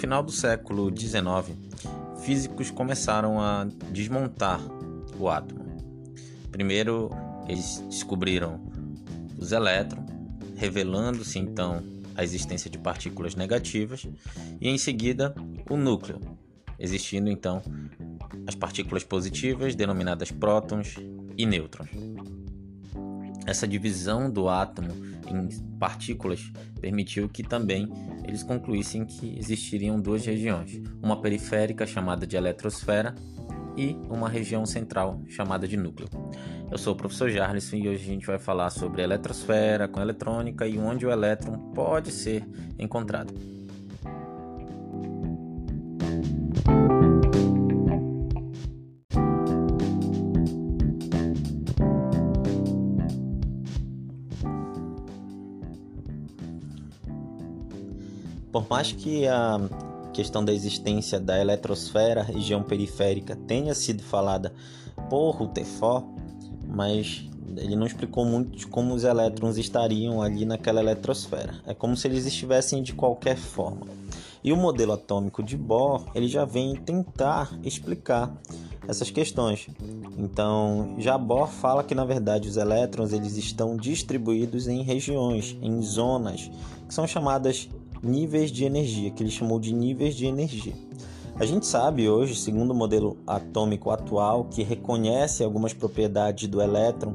final do século XIX, físicos começaram a desmontar o átomo. Primeiro, eles descobriram os elétrons, revelando-se então a existência de partículas negativas, e em seguida o núcleo, existindo então as partículas positivas, denominadas prótons e nêutrons. Essa divisão do átomo em partículas permitiu que também eles concluíssem que existiriam duas regiões, uma periférica chamada de eletrosfera e uma região central chamada de núcleo. Eu sou o professor Jarlison e hoje a gente vai falar sobre eletrosfera com eletrônica e onde o elétron pode ser encontrado. Por mais que a questão da existência da eletrosfera, região periférica, tenha sido falada por Rutherford, mas ele não explicou muito como os elétrons estariam ali naquela eletrosfera. É como se eles estivessem de qualquer forma. E o modelo atômico de Bohr, ele já vem tentar explicar essas questões. Então, já Bohr fala que na verdade os elétrons eles estão distribuídos em regiões, em zonas, que são chamadas níveis de energia, que ele chamou de níveis de energia. A gente sabe hoje, segundo o modelo atômico atual, que reconhece algumas propriedades do elétron,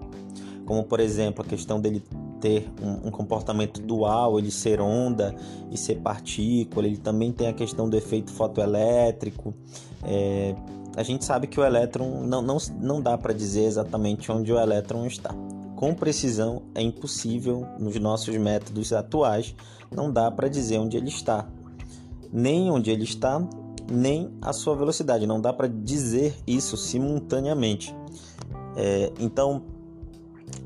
como por exemplo a questão dele ter um, um, comportamento dual, ele ser onda e ser partícula, ele também tem a questão do efeito fotoelétrico. É, a gente sabe que o elétron não, não, não dá para dizer exatamente onde o elétron está com precisão é impossível nos nossos métodos atuais, não dá para dizer onde ele está, nem onde ele está, nem a sua velocidade, não dá para dizer isso simultaneamente. É, então,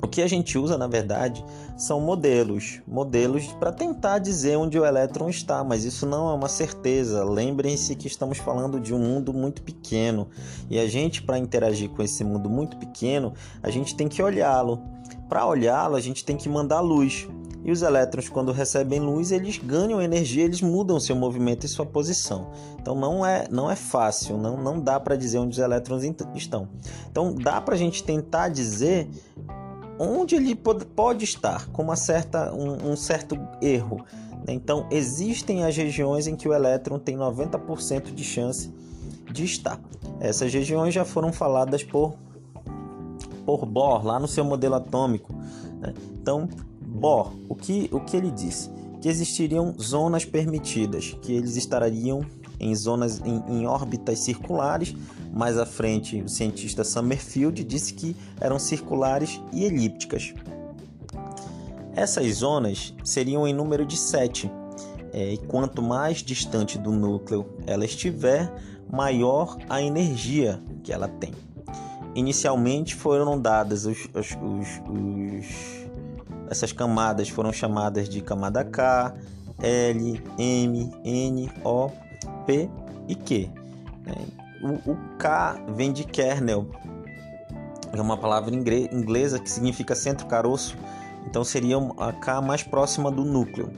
o que a gente usa na verdade são modelos, modelos para tentar dizer onde o elétron está, mas isso não é uma certeza. Lembrem-se que estamos falando de um mundo muito pequeno e a gente, para interagir com esse mundo muito pequeno, a gente tem que olhá-lo. Para olhá-lo, a gente tem que mandar luz. E os elétrons, quando recebem luz, eles ganham energia, eles mudam seu movimento e sua posição. Então não é, não é fácil, não, não dá para dizer onde os elétrons estão. Então dá para a gente tentar dizer onde ele pode, estar, com uma certa, um, um certo erro. Né? Então, existem as regiões em que o elétron tem 90% de chance de estar. Essas regiões já foram faladas por, por Bohr, lá no seu modelo atômico. Né? Então, Bohr, o que, o que ele disse? Que existiriam zonas permitidas, que eles estariam em zonas em, em órbitas circulares. Mais à frente, o cientista Summerfield disse que eram circulares e elípticas. Essas zonas seriam em número de sete, é, e quanto mais distante do núcleo ela estiver, maior a energia que ela tem. Inicialmente foram dadas os, os, os, essas camadas foram chamadas de camada K, L, M, N, O P e Q. Né? O, o K vem de kernel, é uma palavra inglesa que significa centro caroço, então seria a K mais próxima do núcleo.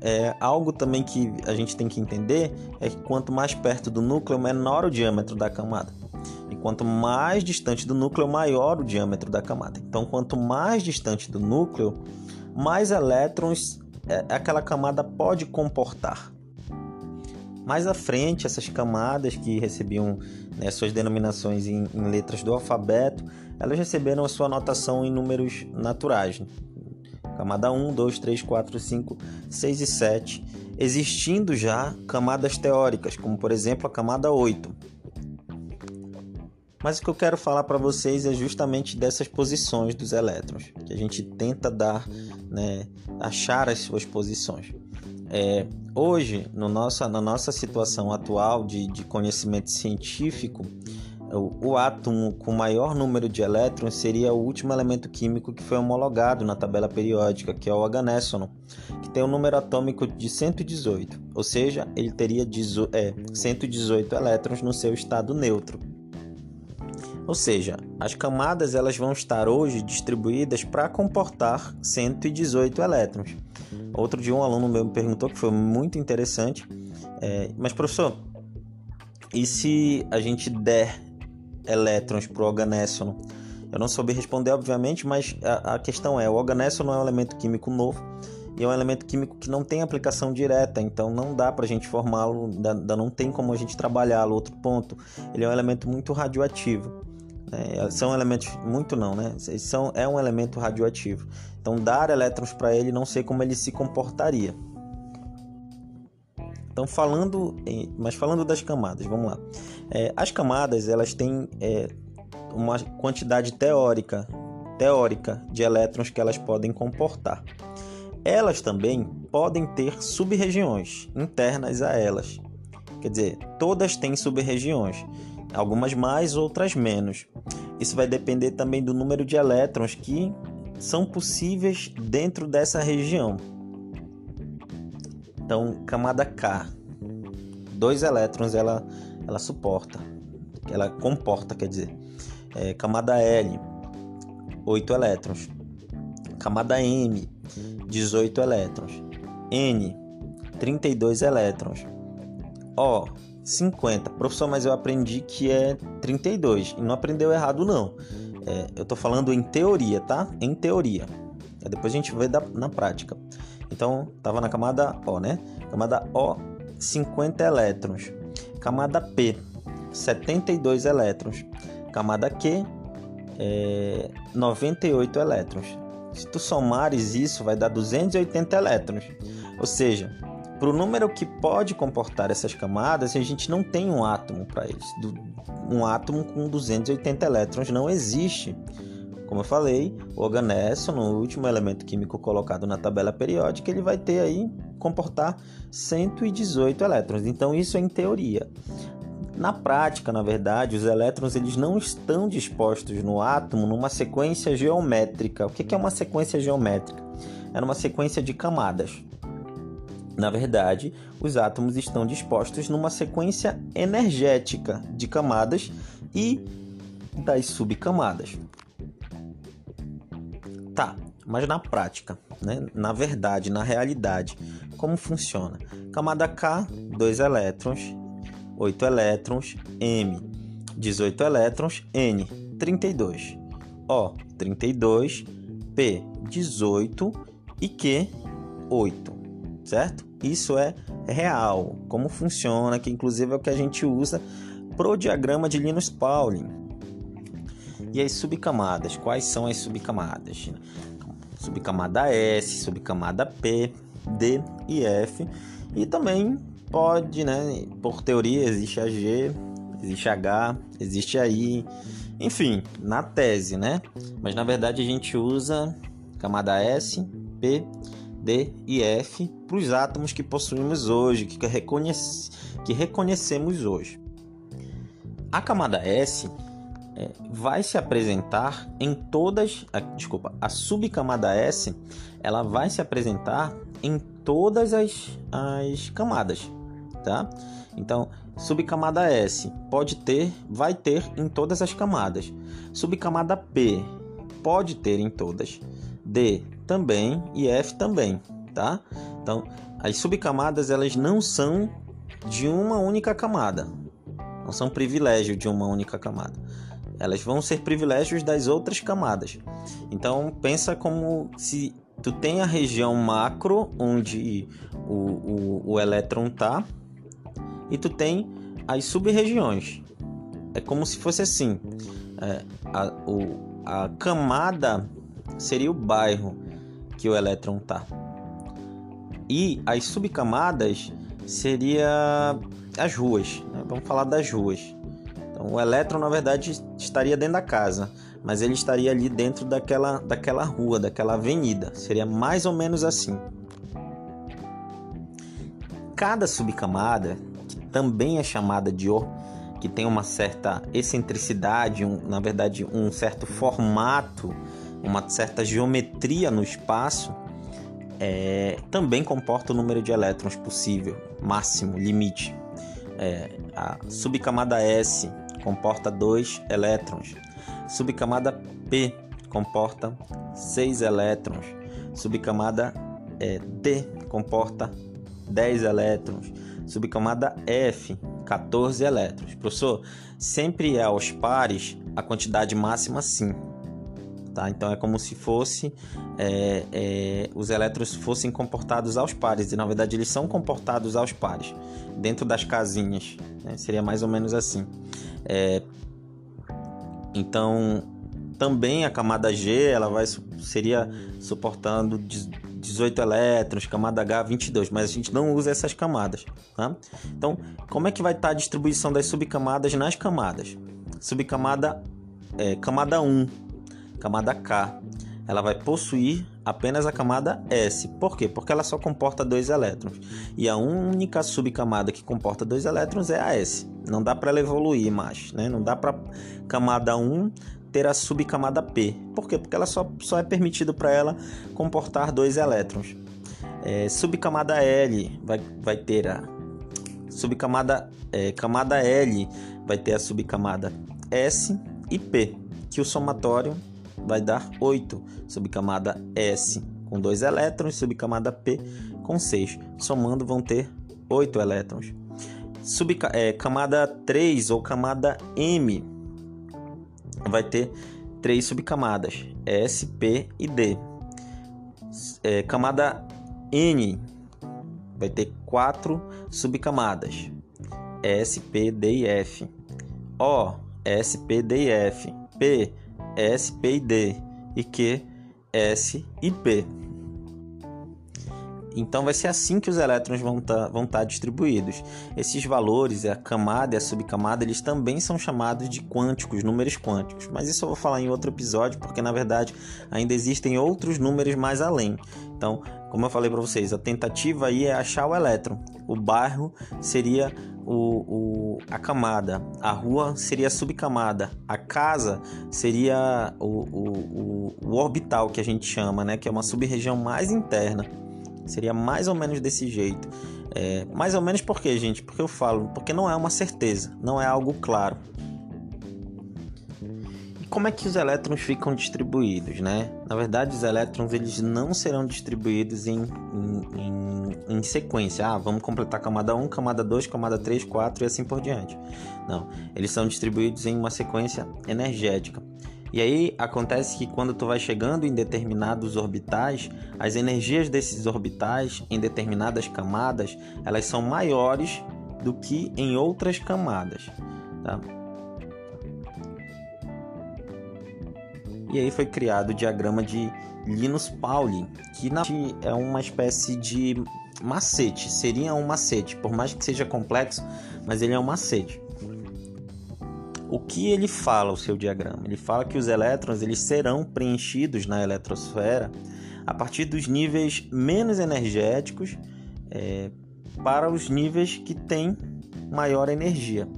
É, algo também que a gente tem que entender é que quanto mais perto do núcleo, menor o diâmetro da camada. E quanto mais distante do núcleo, maior o diâmetro da camada. Então, quanto mais distante do núcleo, mais elétrons é, aquela camada pode comportar. Mais à frente, essas camadas que recebiam né, suas denominações em, em, letras do alfabeto, elas receberam a sua notação em números naturais. Camada 1, 2, 3, 4, 5, 6 e 7, existindo já camadas teóricas, como por exemplo a camada 8. Mas o que eu quero falar para vocês é justamente dessas posições dos elétrons, que a gente tenta dar, né, achar as suas posições. É, hoje, no nosso, na nossa situação atual de, de conhecimento científico, o, o, átomo com maior número de elétrons seria o último elemento químico que foi homologado na tabela periódica, que é o H-Nesson, que tem um número atômico de 118, ou seja, ele teria é, 118 elétrons no seu estado neutro. Ou seja, as camadas elas vão estar hoje distribuídas para comportar 118 elétrons. Outro dia um aluno meu me perguntou que foi muito interessante É, mas, professor, e se a gente der elétrons para o organésono? Eu não soube responder, obviamente, mas a, a questão é: o organésono é um elemento químico novo e é um elemento químico que não tem aplicação direta, então não dá para a gente formá-lo, não tem como a gente trabalhá-lo. Outro ponto, ele é um elemento muito radioativo. Né? São elementos, muito não, né? São, é um elemento radioativo. Então, dar elétrons para ele, não sei como ele se comportaria. Então, falando, mas falando das camadas, vamos lá. É, as camadas, elas têm é, uma quantidade teórica, teórica de elétrons que elas podem comportar. Elas também podem ter sub-regiões internas a elas. Quer dizer, todas têm sub-regiões, algumas mais, outras menos. Isso vai depender também do número de elétrons que são possíveis dentro dessa região. Então, camada K, dois elétrons ela, ela suporta, ela comporta, quer dizer. É, camada L, 8 elétrons. Camada M, 18 elétrons. N, 32 elétrons. O, 50. Professor, mas eu aprendi que é 32. E não aprendeu errado, não. É, eu tô falando em teoria, tá? Em teoria. Depois a gente vê da, na prática. Então, tava na camada O, né? Camada O, 50 elétrons. Camada P, 72 elétrons. Camada Q, é, 98 elétrons. Se tu somares isso, vai dar 280 elétrons. Ou seja, para o número que pode comportar essas camadas, a gente não tem um átomo para eles. Um átomo com 280 elétrons não existe. Como eu falei, o organécio, no último elemento químico colocado na tabela periódica, ele vai ter aí comportar 118 elétrons. Então isso é em teoria. Na prática, na verdade, os elétrons eles não estão dispostos no átomo numa sequência geométrica. O que é uma sequência geométrica? É uma sequência de camadas. Na verdade, os átomos estão dispostos numa sequência energética de camadas e das subcamadas. Tá, mas na prática, né? na verdade, na realidade, como funciona? Camada K, 2 elétrons, 8 elétrons, M, 18 elétrons, N, 32, O, 32, P, 18 e Q, 8, certo? Isso é real, como funciona, que inclusive é o que a gente usa pro diagrama de Linus Pauling. E as subcamadas, quais são as subcamadas? Subcamada S, subcamada P, D e F. E também pode, né? Por teoria, existe a G, existe H, existe a I, enfim, na tese, né? Mas na verdade a gente usa camada S, P, D e F para os átomos que possuímos hoje, que, reconhece, que reconhecemos hoje. A camada S é, vai se apresentar em todas, a, desculpa, a subcamada S, ela vai se apresentar em todas as, as camadas tá? Então, subcamada S pode ter, vai ter em todas as camadas. Subcamada P pode ter em todas. D também e F também, tá? Então, as subcamadas elas não são de uma única camada. Não são privilégio de uma única camada. Elas vão ser privilégios das outras camadas. Então, pensa como se tu tem a região macro onde o, o, o elétron está e tu tem as sub-regiões. É como se fosse assim: é, a, o, a camada seria o bairro que o elétron tá. E as subcamadas seria as ruas. Né? Vamos falar das ruas. Então, o elétron na verdade estaria dentro da casa, mas ele estaria ali dentro daquela, daquela rua, daquela avenida. Seria mais ou menos assim. Cada subcamada também é chamada de Or, que tem uma certa excentricidade, um, na verdade, um certo formato, uma certa geometria no espaço, é, também comporta o número de elétrons possível, máximo, limite. É, a subcamada S comporta 2 elétrons, subcamada P comporta 6 elétrons, subcamada é, D comporta 10 elétrons, subcamada F, 14 elétrons. Professor, sempre é aos pares a quantidade máxima sim. Tá? Então é como se fosse é, é, os elétrons fossem comportados aos pares e na verdade eles são comportados aos pares dentro das casinhas. Né? Seria mais ou menos assim. É, então também a camada G ela vai seria suportando 18 elétrons, camada H 22, mas a gente não usa essas camadas, tá? Então, como é que vai estar a distribuição das subcamadas nas camadas? Subcamada é, camada 1, camada K, ela vai possuir apenas a camada S. Por quê? Porque ela só comporta dois elétrons. E a única subcamada que comporta dois elétrons é a S. Não dá para ela evoluir mais, né? Não dá para camada 1 ter a subcamada P. Por quê? Porque ela só, só é permitido para ela comportar dois elétrons. É, subcamada L vai, vai ter a subcamada é, camada L vai ter a subcamada S e P, que o somatório vai dar 8. Subcamada S com 2 elétrons, subcamada P com 6. Somando vão ter 8 elétrons. Subcamada é, camada 3 ou camada M vai ter três subcamadas: S, P e D. É, camada N vai ter quatro subcamadas: S, P, D e F. O, S, P, D e F. P, S, P e D. E Q, S e P. Então vai ser assim que os elétrons vão estar tá, vão tá distribuídos. Esses valores, a camada e a subcamada, eles também são chamados de quânticos, números quânticos. Mas isso eu vou falar em outro episódio, porque na verdade ainda existem outros números mais além. Então, como eu falei para vocês, a tentativa aí é achar o elétron. O bairro seria o, o, a camada, a rua seria a subcamada, a casa seria o, o, o orbital que a gente chama, né? que é uma sub-região mais interna. Seria mais ou menos desse jeito. É, mais ou menos por quê, gente? Porque eu falo, porque não é uma certeza, não é algo claro. Como é que os elétrons ficam distribuídos, né? Na verdade, os elétrons eles não serão distribuídos em, em, em, em sequência. Ah, vamos completar camada 1, camada 2, camada 3, 4 e assim por diante. Não, eles são distribuídos em uma sequência energética. E aí acontece que quando tu vai chegando em determinados orbitais, as energias desses orbitais em determinadas camadas, elas são maiores do que em outras camadas, tá? E aí foi criado o diagrama de Linus Pauling, que na é uma espécie de macete, seria um macete, por mais que seja complexo, mas ele é um macete. O que ele fala, o seu diagrama? Ele fala que os elétrons eles serão preenchidos na eletrosfera a partir dos níveis menos energéticos é, para os níveis que têm maior energia.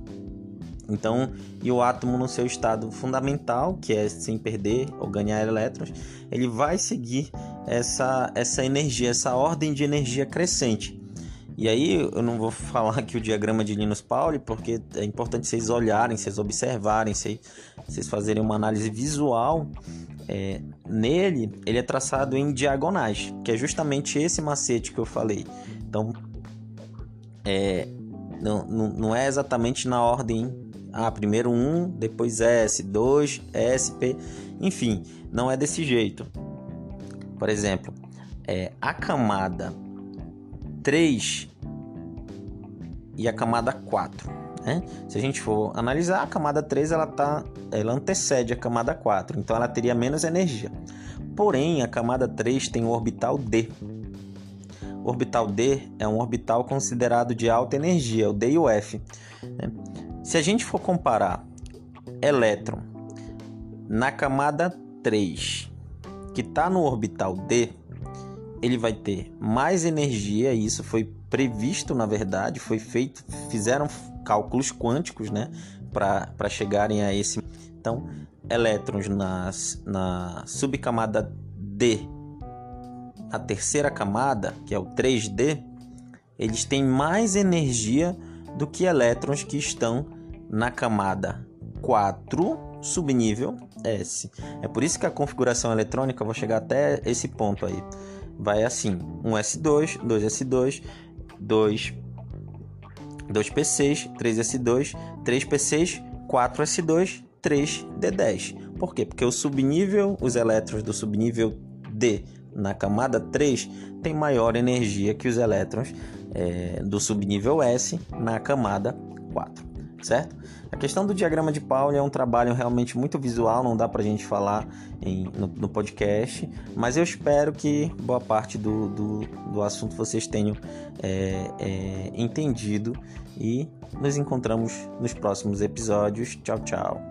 Então, e o átomo no seu estado fundamental, que é sem perder ou ganhar elétrons, ele vai seguir essa, essa energia, essa ordem de energia crescente. E aí eu não vou falar aqui o diagrama de Linus Pauling, porque é importante vocês olharem, vocês observarem, vocês fazerem uma análise visual. É, nele, ele é traçado em diagonais, que é justamente esse macete que eu falei. Então, é, não, não, não é exatamente na ordem. Ah, primeiro um, depois S, 2, SP, enfim, não é desse jeito. Por exemplo, é, a camada 3 e a camada 4. Né? Se a gente for analisar, a camada 3 ela, tá, ela antecede a camada 4, então ela teria menos energia. Porém, a camada 3 tem o orbital D. O orbital D é um orbital considerado de alta energia, o D e o F. Né? Se a gente for comparar elétron na camada 3, que está no orbital D, ele vai ter mais energia, e isso foi previsto, na verdade, foi feito, fizeram cálculos quânticos, né, para chegarem a esse. Então, elétrons nas, na subcamada D, a terceira camada, que é o 3D, eles têm mais energia do que elétrons que estão na camada 4, subnível S. É por isso que a configuração eletrônica, vou chegar até esse ponto aí vai assim: um S2, 2S2, 2 2p6, 3s2, 3p6, 4s2, 3d10. Por quê? Porque o subnível, os elétrons do subnível D na camada 3 tem maior energia que os elétrons é, do subnível S na camada 4, certo? A questão do diagrama de Pauli é um trabalho realmente muito visual, não dá para a gente falar em, no, no, podcast, mas eu espero que boa parte do, do, do assunto vocês tenham é, é, entendido e nos encontramos nos próximos episódios. Tchau, tchau.